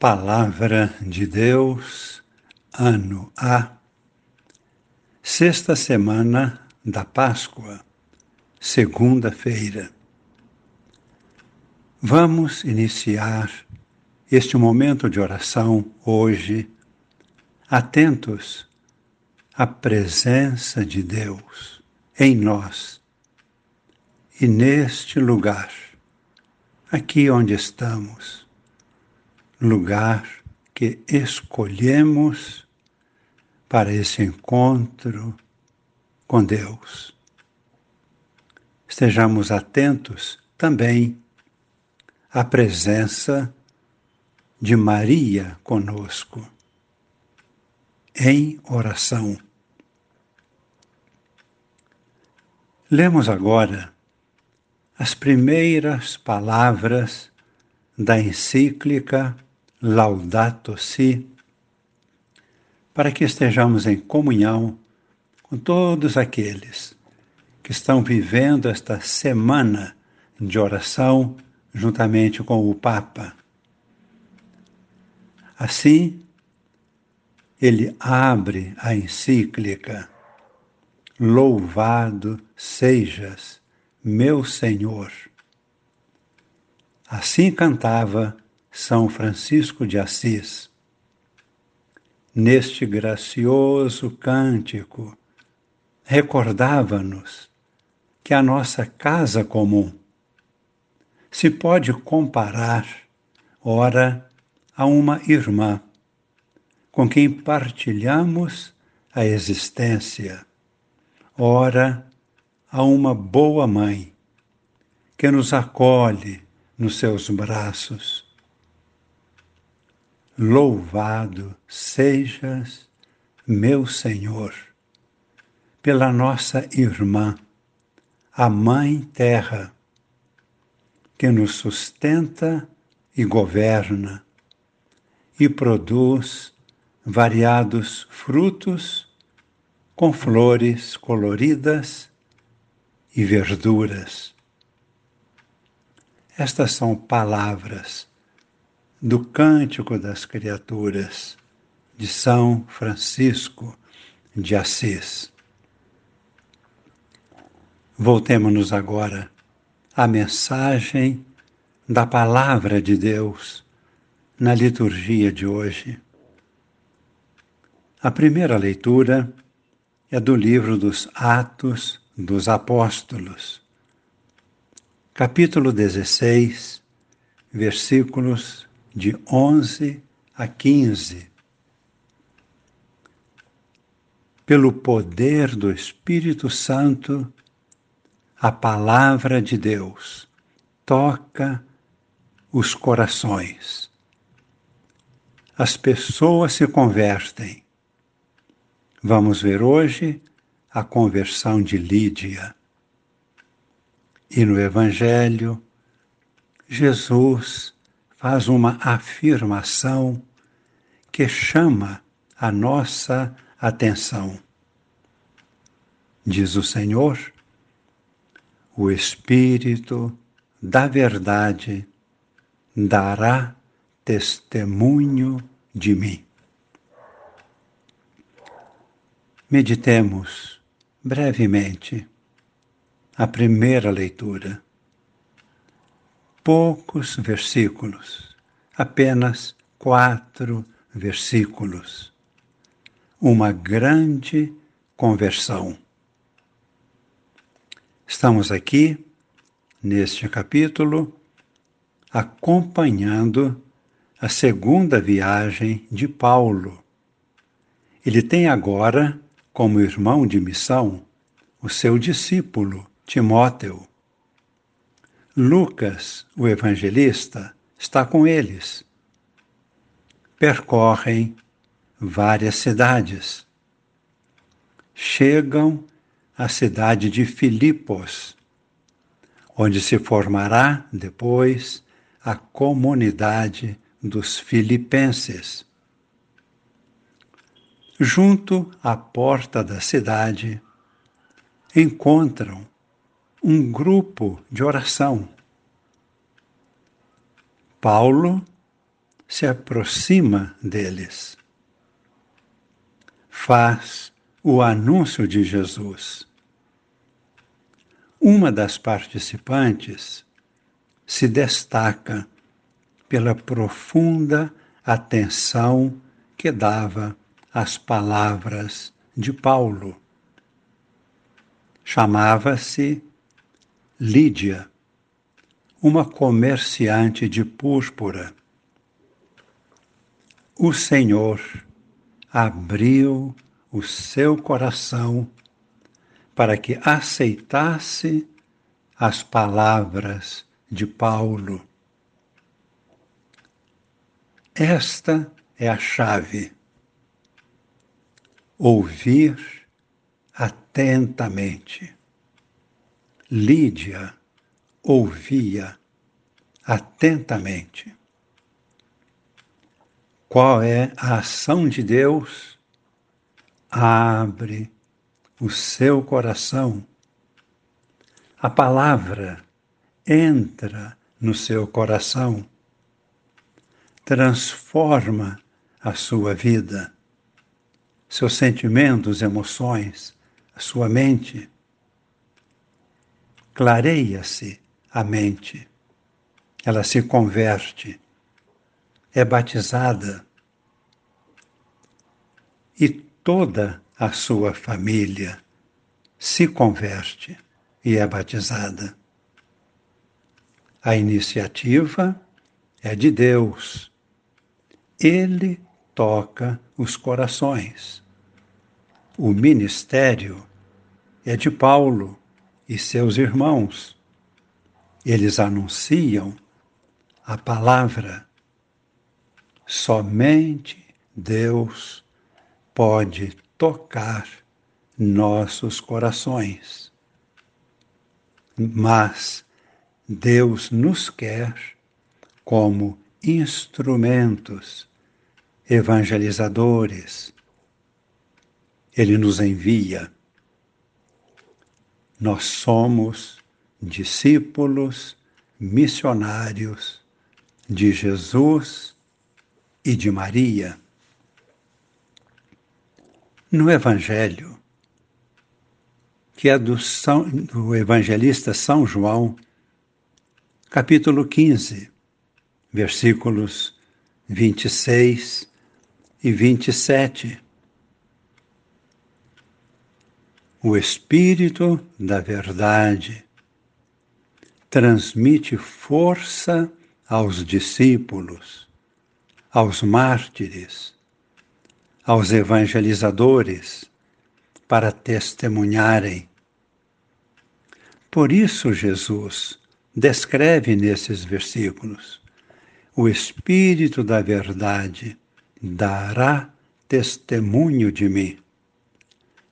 Palavra de Deus, ano A, sexta semana da Páscoa, segunda-feira. Vamos iniciar este momento de oração hoje, atentos à presença de Deus em nós e neste lugar, aqui onde estamos lugar que escolhemos para esse encontro com Deus. Estejamos atentos também à presença de Maria conosco, em oração. Lemos agora as primeiras palavras da encíclica Laudato Si, para que estejamos em comunhão com todos aqueles que estão vivendo esta semana de oração juntamente com o Papa. Assim, ele abre a encíclica: Louvado sejas, meu Senhor. Assim cantava são Francisco de Assis. Neste gracioso cântico, recordava-nos que a nossa casa comum se pode comparar, ora, a uma irmã com quem partilhamos a existência, ora, a uma boa mãe que nos acolhe nos seus braços Louvado sejas, meu Senhor, pela nossa irmã, a Mãe Terra, que nos sustenta e governa e produz variados frutos com flores coloridas e verduras. Estas são palavras do Cântico das Criaturas de São Francisco de Assis. Voltemos-nos agora à mensagem da Palavra de Deus na liturgia de hoje. A primeira leitura é do livro dos Atos dos Apóstolos, capítulo 16, versículos de 11 a 15. Pelo poder do Espírito Santo, a palavra de Deus toca os corações. As pessoas se convertem. Vamos ver hoje a conversão de Lídia. E no Evangelho, Jesus faz uma afirmação que chama a nossa atenção. Diz o Senhor, o Espírito da Verdade dará testemunho de mim. Meditemos brevemente a primeira leitura poucos versículos, apenas quatro versículos. Uma grande conversão. Estamos aqui, neste capítulo, acompanhando a segunda viagem de Paulo. Ele tem agora, como irmão de missão, o seu discípulo, Timóteo. Lucas, o evangelista, está com eles. Percorrem várias cidades. Chegam à cidade de Filipos, onde se formará depois a comunidade dos filipenses. Junto à porta da cidade, encontram um grupo de oração. Paulo, se aproxima deles. Faz o anúncio de Jesus. Uma das participantes se destaca pela profunda atenção que dava às palavras de Paulo. Chamava-se Lídia, uma comerciante de púrpura o Senhor abriu o seu coração para que aceitasse as palavras de Paulo. Esta é a chave. Ouvir atentamente. Lídia ouvia atentamente. Qual é a ação de Deus? Abre o seu coração. A palavra entra no seu coração, transforma a sua vida, seus sentimentos, emoções, a sua mente. Clareia-se a mente, ela se converte é batizada e toda a sua família se converte e é batizada. A iniciativa é de Deus. Ele toca os corações. O ministério é de Paulo e seus irmãos. Eles anunciam a palavra Somente Deus pode tocar nossos corações. Mas Deus nos quer como instrumentos evangelizadores. Ele nos envia. Nós somos discípulos missionários de Jesus e de Maria. No Evangelho, que é do, São, do evangelista São João, capítulo 15, versículos 26 e 27. O Espírito da Verdade transmite força aos discípulos aos mártires, aos evangelizadores, para testemunharem. Por isso, Jesus descreve nesses versículos: o Espírito da Verdade dará testemunho de mim,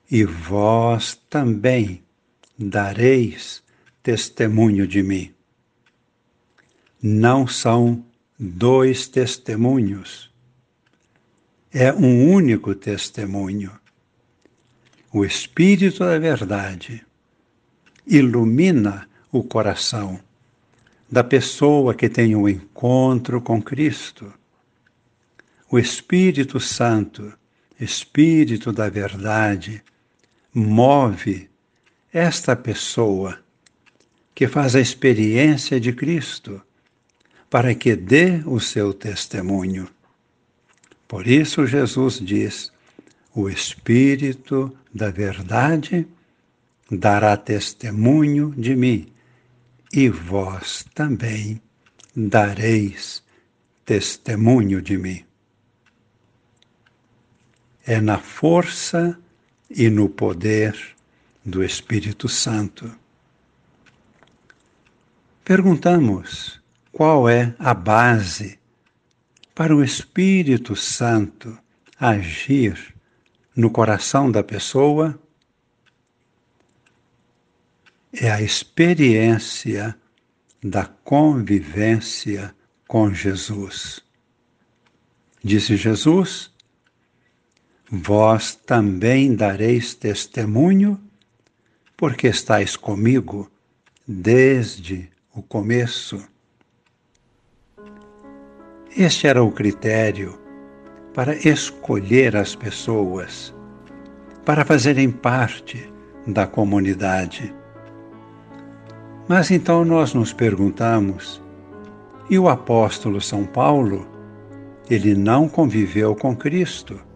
e vós também dareis testemunho de mim. Não são dois testemunhos. É um único testemunho. O Espírito da Verdade ilumina o coração da pessoa que tem um encontro com Cristo. O Espírito Santo, Espírito da Verdade, move esta pessoa que faz a experiência de Cristo para que dê o seu testemunho. Por isso, Jesus diz: o Espírito da Verdade dará testemunho de mim, e vós também dareis testemunho de mim. É na força e no poder do Espírito Santo. Perguntamos, qual é a base para o Espírito Santo agir no coração da pessoa? É a experiência da convivência com Jesus. Disse Jesus: Vós também dareis testemunho, porque estáis comigo desde o começo. Este era o critério para escolher as pessoas, para fazerem parte da comunidade. Mas então nós nos perguntamos: e o apóstolo São Paulo? Ele não conviveu com Cristo.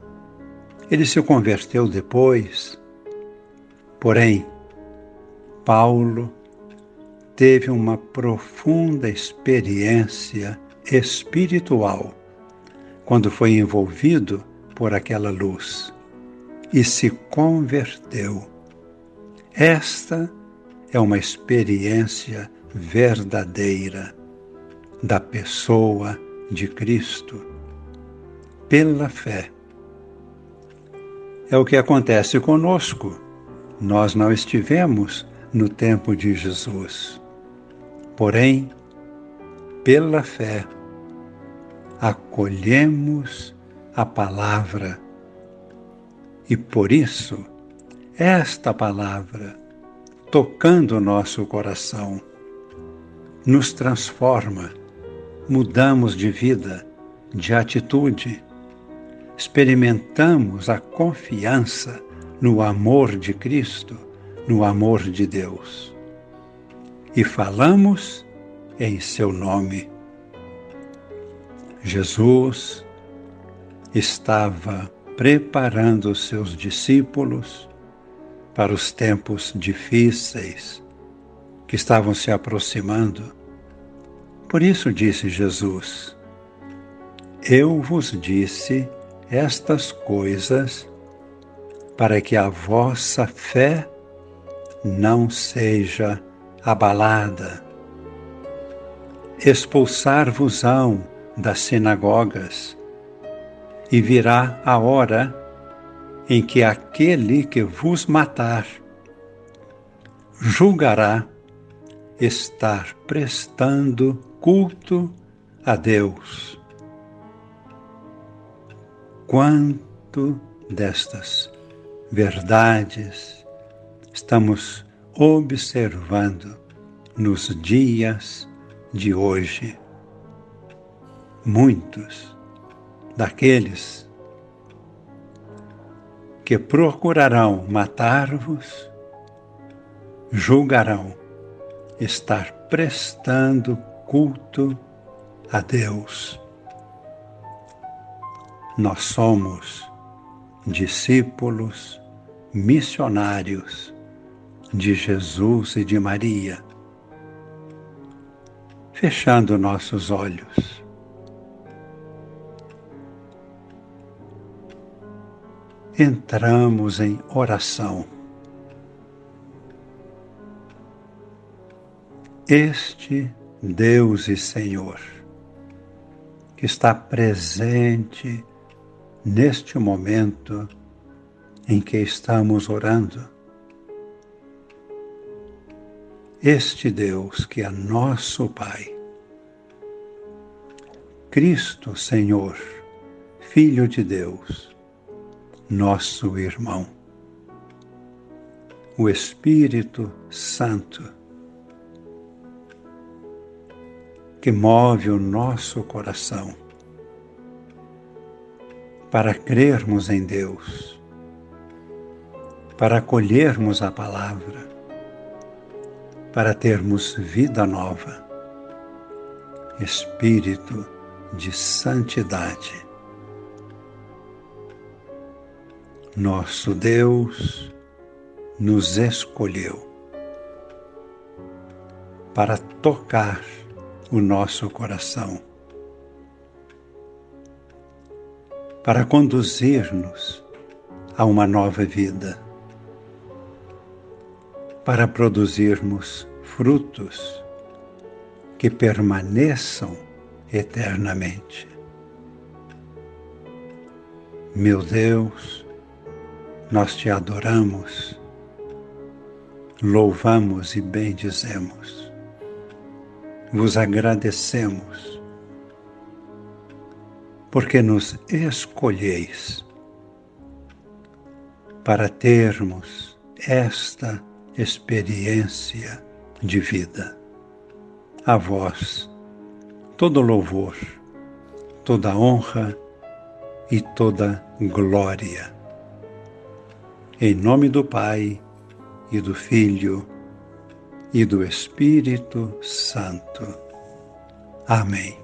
Ele se converteu depois. Porém, Paulo teve uma profunda experiência espiritual quando foi envolvido por aquela luz e se converteu. Esta é uma experiência verdadeira da pessoa de Cristo pela fé. É o que acontece conosco. Nós não estivemos no tempo de Jesus. Porém, pela fé, acolhemos a palavra e por isso, esta palavra, tocando o nosso coração, nos transforma, mudamos de vida, de atitude, experimentamos a confiança no amor de Cristo, no amor de Deus. E falamos em seu nome. Jesus estava preparando os seus discípulos para os tempos difíceis que estavam se aproximando. Por isso disse Jesus: Eu vos disse estas coisas para que a vossa fé não seja abalada. Expulsar-vos-ão das sinagogas, e virá a hora em que aquele que vos matar julgará estar prestando culto a Deus quanto destas verdades estamos observando nos dias de hoje. Muitos daqueles que procurarão matar-vos julgarão estar prestando culto a Deus nós somos discípulos missionários de Jesus e de Maria. Fechando nossos olhos. Entramos em oração. Este Deus e Senhor, que está presente neste momento em que estamos orando. Este Deus que é nosso Pai, Cristo Senhor, Filho de Deus, nosso irmão, o Espírito Santo, que move o nosso coração para crermos em Deus, para acolhermos a palavra, para termos vida nova, espírito de santidade. Nosso Deus nos escolheu para tocar o nosso coração para conduzir-nos a uma nova vida, para produzirmos frutos que permaneçam eternamente. Meu Deus, nós te adoramos, louvamos e bendizemos, vos agradecemos porque nos escolheis para termos esta experiência de vida. A vós todo louvor, toda honra e toda glória. Em nome do Pai e do Filho e do Espírito Santo. Amém.